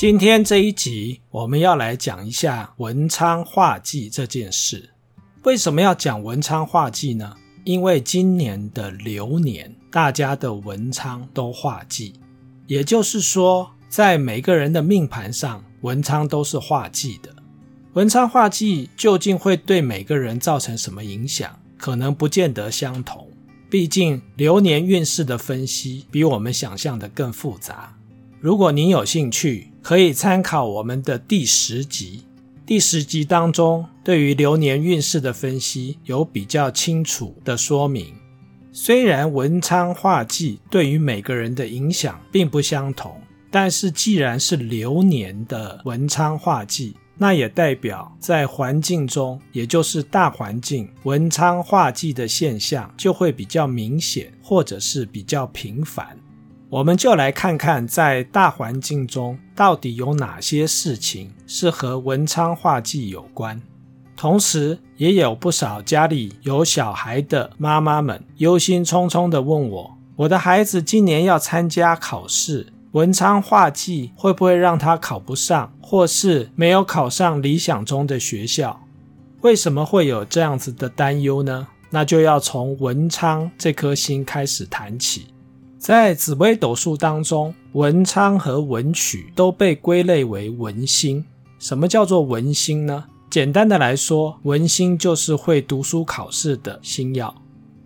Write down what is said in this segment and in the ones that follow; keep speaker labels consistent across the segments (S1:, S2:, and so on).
S1: 今天这一集我们要来讲一下文昌画忌这件事。为什么要讲文昌画忌呢？因为今年的流年，大家的文昌都画忌，也就是说，在每个人的命盘上，文昌都是画忌的。文昌画忌究竟会对每个人造成什么影响？可能不见得相同。毕竟流年运势的分析比我们想象的更复杂。如果您有兴趣，可以参考我们的第十集。第十集当中，对于流年运势的分析有比较清楚的说明。虽然文昌画忌对于每个人的影响并不相同，但是既然是流年的文昌画忌，那也代表在环境中，也就是大环境，文昌画忌的现象就会比较明显，或者是比较频繁。我们就来看看，在大环境中到底有哪些事情是和文昌画忌有关。同时，也有不少家里有小孩的妈妈们忧心忡忡地问我：“我的孩子今年要参加考试，文昌画忌会不会让他考不上，或是没有考上理想中的学校？”为什么会有这样子的担忧呢？那就要从文昌这颗星开始谈起。在紫微斗数当中，文昌和文曲都被归类为文星。什么叫做文星呢？简单的来说，文星就是会读书考试的星曜。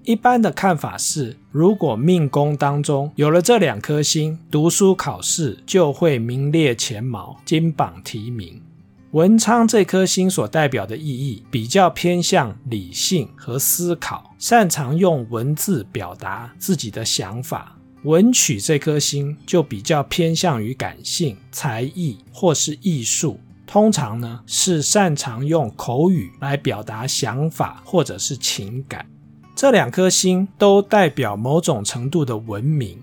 S1: 一般的看法是，如果命宫当中有了这两颗星，读书考试就会名列前茅，金榜题名。文昌这颗星所代表的意义比较偏向理性和思考，擅长用文字表达自己的想法。文曲这颗星就比较偏向于感性、才艺或是艺术，通常呢是擅长用口语来表达想法或者是情感。这两颗星都代表某种程度的文明。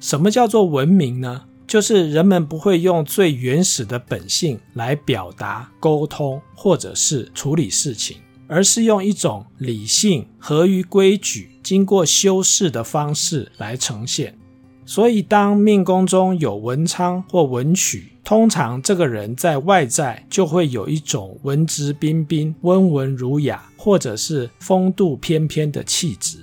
S1: 什么叫做文明呢？就是人们不会用最原始的本性来表达、沟通或者是处理事情。而是用一种理性、合于规矩、经过修饰的方式来呈现。所以，当命宫中有文昌或文曲，通常这个人在外在就会有一种文质彬彬、温文儒雅，或者是风度翩翩的气质。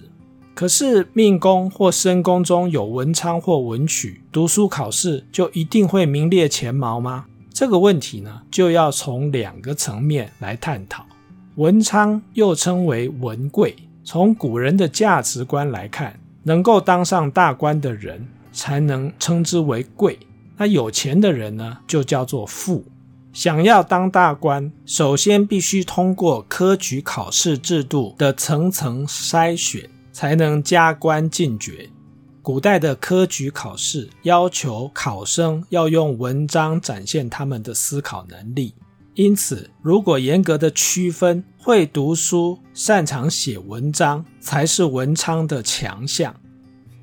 S1: 可是，命宫或身宫中有文昌或文曲，读书考试就一定会名列前茅吗？这个问题呢，就要从两个层面来探讨。文昌又称为文贵，从古人的价值观来看，能够当上大官的人才能称之为贵。那有钱的人呢，就叫做富。想要当大官，首先必须通过科举考试制度的层层筛选，才能加官进爵。古代的科举考试要求考生要用文章展现他们的思考能力。因此，如果严格的区分，会读书、擅长写文章才是文昌的强项。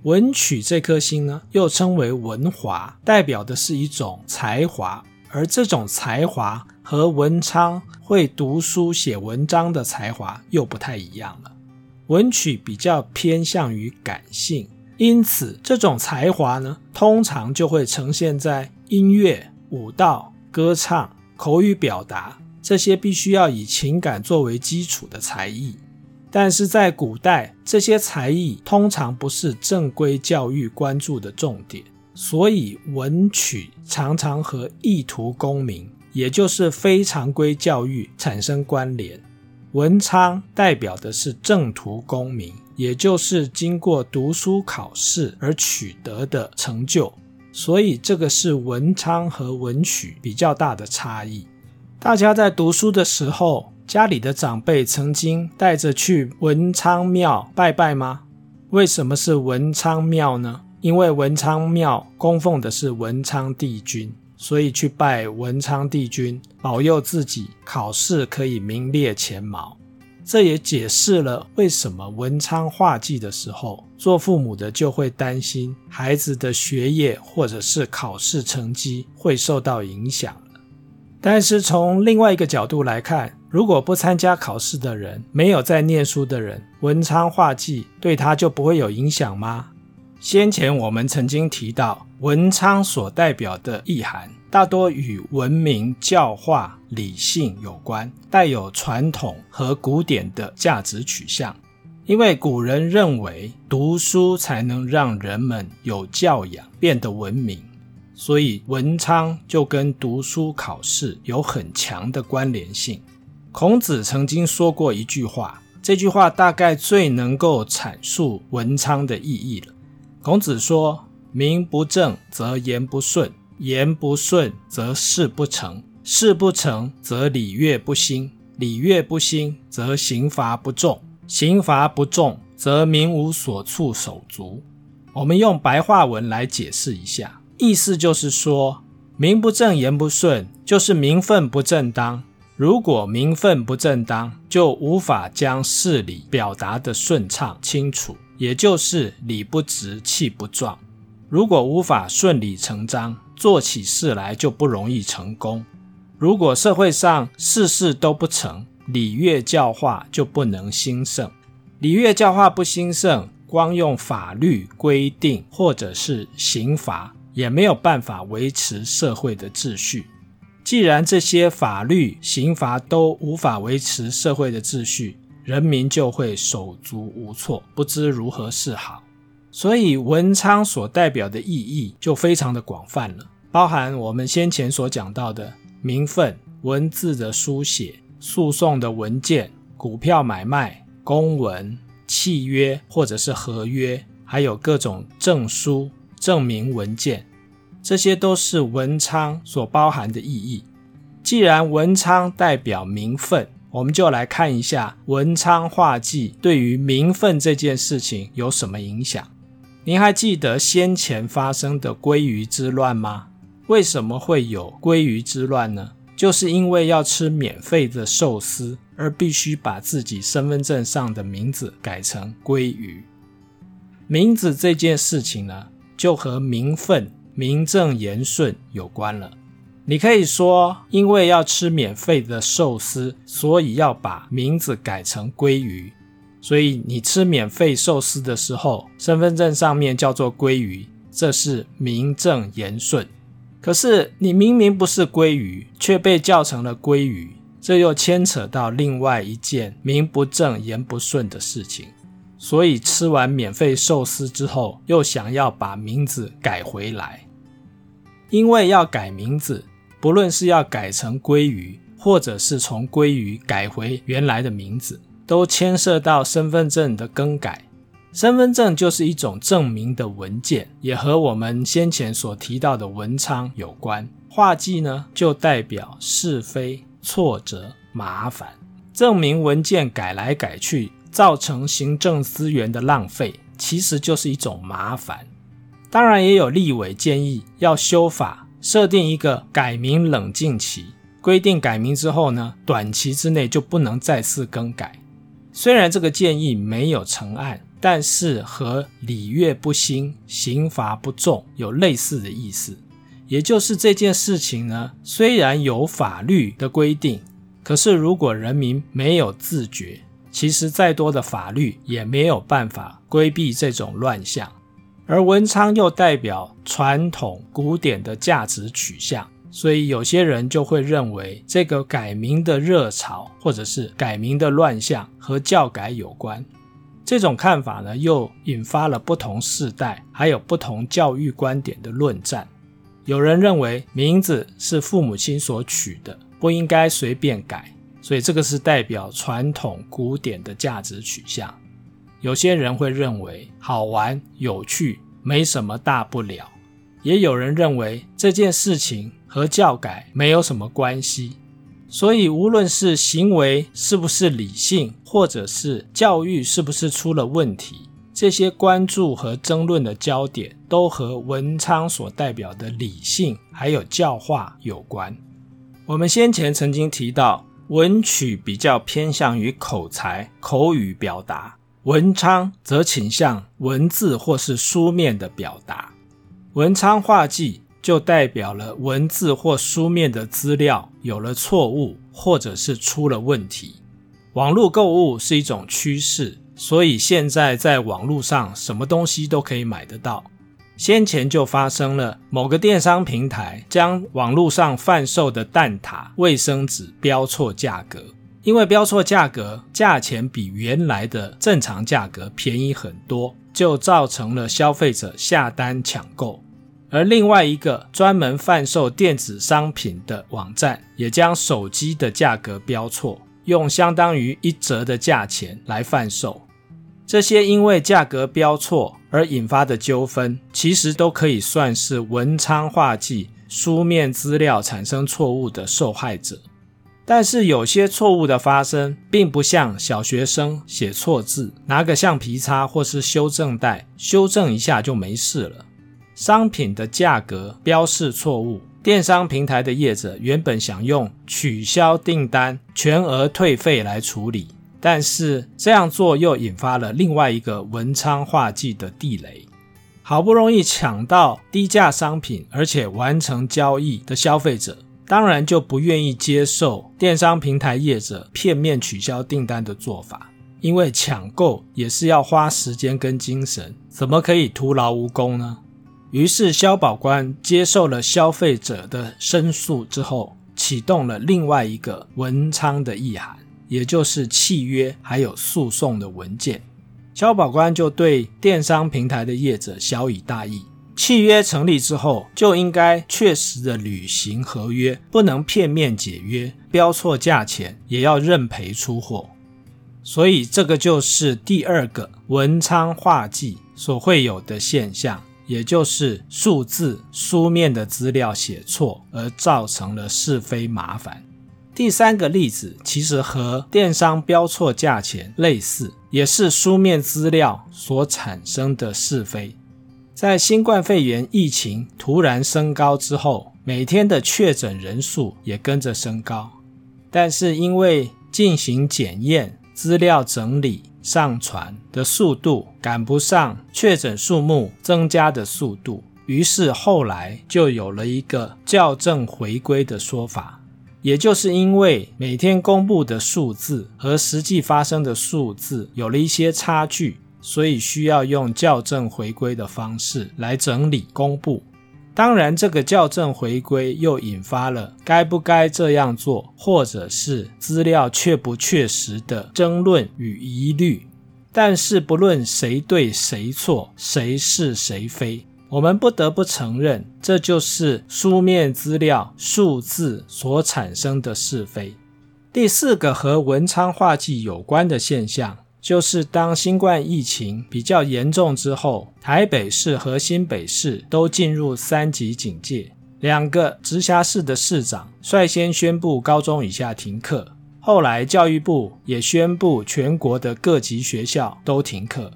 S1: 文曲这颗星呢，又称为文华，代表的是一种才华，而这种才华和文昌会读书写文章的才华又不太一样了。文曲比较偏向于感性，因此这种才华呢，通常就会呈现在音乐、舞蹈、歌唱。口语表达，这些必须要以情感作为基础的才艺，但是在古代，这些才艺通常不是正规教育关注的重点，所以文曲常常和意图功名，也就是非常规教育产生关联。文昌代表的是正途功名，也就是经过读书考试而取得的成就。所以这个是文昌和文曲比较大的差异。大家在读书的时候，家里的长辈曾经带着去文昌庙拜拜吗？为什么是文昌庙呢？因为文昌庙供奉的是文昌帝君，所以去拜文昌帝君，保佑自己考试可以名列前茅。这也解释了为什么文昌画忌的时候，做父母的就会担心孩子的学业或者是考试成绩会受到影响。但是从另外一个角度来看，如果不参加考试的人，没有在念书的人，文昌画忌对他就不会有影响吗？先前我们曾经提到，文昌所代表的意涵大多与文明、教化、理性有关，带有传统和古典的价值取向。因为古人认为读书才能让人们有教养，变得文明，所以文昌就跟读书考试有很强的关联性。孔子曾经说过一句话，这句话大概最能够阐述文昌的意义了。孔子说：“名不正则言不顺，言不顺则事不成，事不成则礼乐不兴，礼乐不兴则刑罚不重。”刑罚不重，则民无所处手足。我们用白话文来解释一下，意思就是说，名不正言不顺，就是名分不正当。如果名分不正当，就无法将事理表达得顺畅清楚，也就是理不直气不壮。如果无法顺理成章，做起事来就不容易成功。如果社会上事事都不成，礼乐教化就不能兴盛，礼乐教化不兴盛，光用法律规定或者是刑罚，也没有办法维持社会的秩序。既然这些法律刑罚都无法维持社会的秩序，人民就会手足无措，不知如何是好。所以文昌所代表的意义就非常的广泛了，包含我们先前所讲到的名分、文字的书写。诉讼的文件、股票买卖、公文、契约或者是合约，还有各种证书、证明文件，这些都是文昌所包含的意义。既然文昌代表名分，我们就来看一下文昌画忌对于名分这件事情有什么影响。您还记得先前发生的鲑鱼之乱吗？为什么会有鲑鱼之乱呢？就是因为要吃免费的寿司，而必须把自己身份证上的名字改成鲑鱼。名字这件事情呢，就和名分、名正言顺有关了。你可以说，因为要吃免费的寿司，所以要把名字改成鲑鱼。所以你吃免费寿司的时候，身份证上面叫做鲑鱼，这是名正言顺。可是你明明不是鲑鱼，却被叫成了鲑鱼，这又牵扯到另外一件名不正言不顺的事情。所以吃完免费寿司之后，又想要把名字改回来。因为要改名字，不论是要改成鲑鱼，或者是从鲑鱼改回原来的名字，都牵涉到身份证的更改。身份证就是一种证明的文件，也和我们先前所提到的文昌有关。画忌呢，就代表是非、挫折、麻烦。证明文件改来改去，造成行政资源的浪费，其实就是一种麻烦。当然，也有立委建议要修法，设定一个改名冷静期，规定改名之后呢，短期之内就不能再次更改。虽然这个建议没有成案。但是和礼乐不兴、刑罚不重有类似的意思，也就是这件事情呢，虽然有法律的规定，可是如果人民没有自觉，其实再多的法律也没有办法规避这种乱象。而文昌又代表传统古典的价值取向，所以有些人就会认为这个改名的热潮，或者是改名的乱象和教改有关。这种看法呢，又引发了不同世代还有不同教育观点的论战。有人认为名字是父母亲所取的，不应该随便改，所以这个是代表传统古典的价值取向。有些人会认为好玩有趣，没什么大不了。也有人认为这件事情和教改没有什么关系。所以，无论是行为是不是理性，或者是教育是不是出了问题，这些关注和争论的焦点都和文昌所代表的理性还有教化有关。我们先前曾经提到，文曲比较偏向于口才、口语表达，文昌则倾向文字或是书面的表达。文昌画忌。就代表了文字或书面的资料有了错误，或者是出了问题。网络购物是一种趋势，所以现在在网络上什么东西都可以买得到。先前就发生了某个电商平台将网络上贩售的蛋挞、卫生纸标错价格，因为标错价格，价钱比原来的正常价格便宜很多，就造成了消费者下单抢购。而另外一个专门贩售电子商品的网站，也将手机的价格标错，用相当于一折的价钱来贩售。这些因为价格标错而引发的纠纷，其实都可以算是文昌画技书面资料产生错误的受害者。但是有些错误的发生，并不像小学生写错字，拿个橡皮擦或是修正带修正一下就没事了。商品的价格标示错误，电商平台的业者原本想用取消订单、全额退费来处理，但是这样做又引发了另外一个文昌画技的地雷。好不容易抢到低价商品，而且完成交易的消费者，当然就不愿意接受电商平台业者片面取消订单的做法，因为抢购也是要花时间跟精神，怎么可以徒劳无功呢？于是，消保官接受了消费者的申诉之后，启动了另外一个文昌的意涵，也就是契约还有诉讼的文件。消保官就对电商平台的业者晓以大义：契约成立之后，就应该确实的履行合约，不能片面解约，标错价钱也要认赔出货。所以，这个就是第二个文昌画技所会有的现象。也就是数字书面的资料写错，而造成了是非麻烦。第三个例子其实和电商标错价钱类似，也是书面资料所产生的是非。在新冠肺炎疫情突然升高之后，每天的确诊人数也跟着升高，但是因为进行检验、资料整理，上传的速度赶不上确诊数目增加的速度，于是后来就有了一个校正回归的说法。也就是因为每天公布的数字和实际发生的数字有了一些差距，所以需要用校正回归的方式来整理公布。当然，这个校正回归又引发了该不该这样做，或者是资料确不确实的争论与疑虑。但是，不论谁对谁错，谁是谁非，我们不得不承认，这就是书面资料数字所产生的是非。第四个和文昌画技有关的现象。就是当新冠疫情比较严重之后，台北市和新北市都进入三级警戒，两个直辖市的市长率先宣布高中以下停课，后来教育部也宣布全国的各级学校都停课。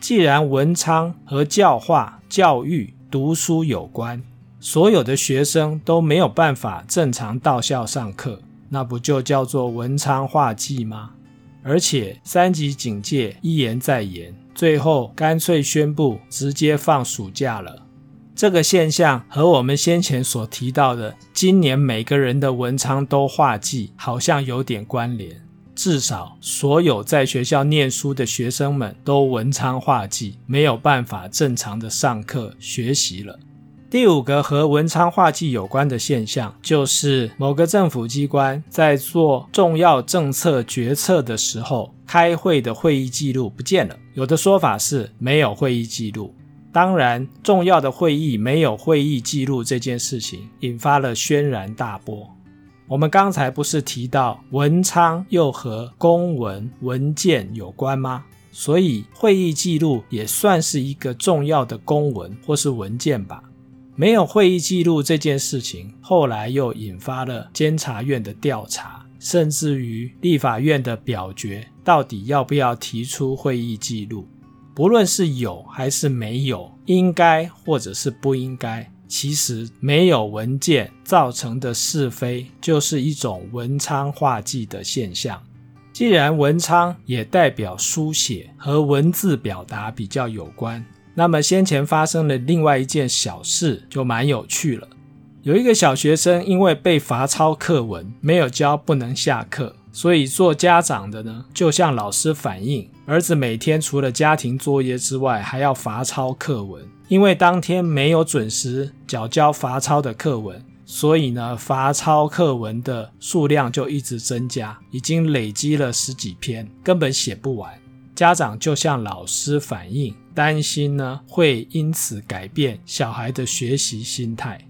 S1: 既然文昌和教化、教育、读书有关，所有的学生都没有办法正常到校上课，那不就叫做文昌画技吗？而且三级警戒一延再延，最后干脆宣布直接放暑假了。这个现象和我们先前所提到的今年每个人的文昌都画技好像有点关联。至少所有在学校念书的学生们都文昌画技，没有办法正常的上课学习了。第五个和文昌画技有关的现象，就是某个政府机关在做重要政策决策的时候，开会的会议记录不见了。有的说法是没有会议记录。当然，重要的会议没有会议记录这件事情，引发了轩然大波。我们刚才不是提到文昌又和公文文件有关吗？所以会议记录也算是一个重要的公文或是文件吧。没有会议记录这件事情，后来又引发了监察院的调查，甚至于立法院的表决，到底要不要提出会议记录？不论是有还是没有，应该或者是不应该，其实没有文件造成的是非，就是一种文昌画技的现象。既然文昌也代表书写和文字表达比较有关。那么先前发生的另外一件小事就蛮有趣了。有一个小学生因为被罚抄课文，没有交不能下课，所以做家长的呢就向老师反映，儿子每天除了家庭作业之外，还要罚抄课文，因为当天没有准时缴交罚抄的课文，所以呢，罚抄课文的数量就一直增加，已经累积了十几篇，根本写不完。家长就向老师反映，担心呢会因此改变小孩的学习心态。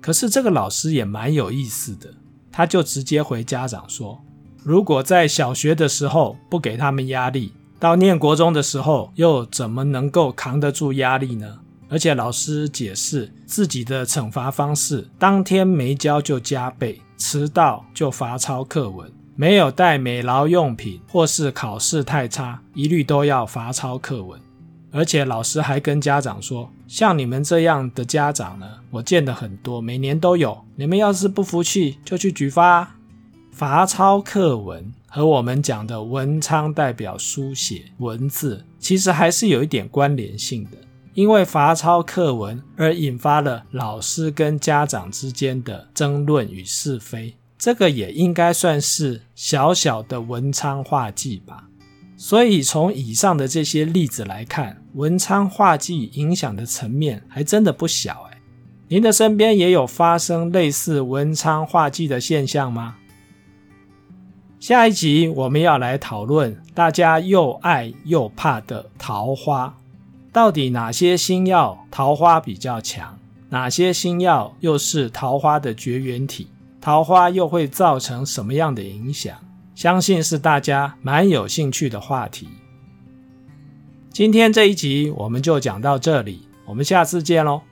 S1: 可是这个老师也蛮有意思的，他就直接回家长说，如果在小学的时候不给他们压力，到念国中的时候又怎么能够扛得住压力呢？而且老师解释自己的惩罚方式：当天没交就加倍，迟到就罚抄课文，没有带美劳用品或是考试太差，一律都要罚抄课文。而且老师还跟家长说：像你们这样的家长呢，我见得很多，每年都有。你们要是不服气，就去举发。罚抄课文和我们讲的文昌代表书写文字，其实还是有一点关联性的。因为罚抄课文而引发了老师跟家长之间的争论与是非，这个也应该算是小小的文昌画技吧。所以从以上的这些例子来看，文昌画技影响的层面还真的不小哎。您的身边也有发生类似文昌画技的现象吗？下一集我们要来讨论大家又爱又怕的桃花。到底哪些星曜桃花比较强？哪些星曜又是桃花的绝缘体？桃花又会造成什么样的影响？相信是大家蛮有兴趣的话题。今天这一集我们就讲到这里，我们下次见喽。